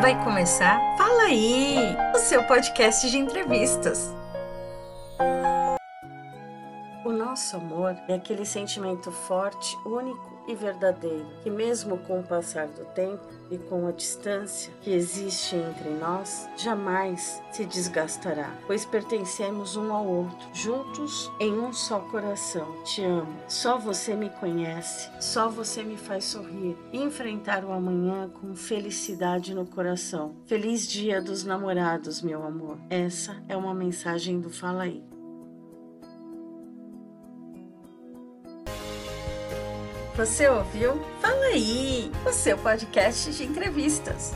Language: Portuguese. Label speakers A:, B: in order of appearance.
A: Vai começar Fala aí, o seu podcast de entrevistas.
B: O nosso amor é aquele sentimento forte, único e verdadeiro, que mesmo com o passar do tempo e com a distância que existe entre nós, jamais se desgastará, pois pertencemos um ao outro, juntos em um só coração. Te amo. Só você me conhece, só você me faz sorrir e enfrentar o amanhã com felicidade no coração. Feliz Dia dos Namorados, meu amor. Essa é uma mensagem do Fala aí.
A: Você ouviu? Fala aí, o seu podcast de entrevistas.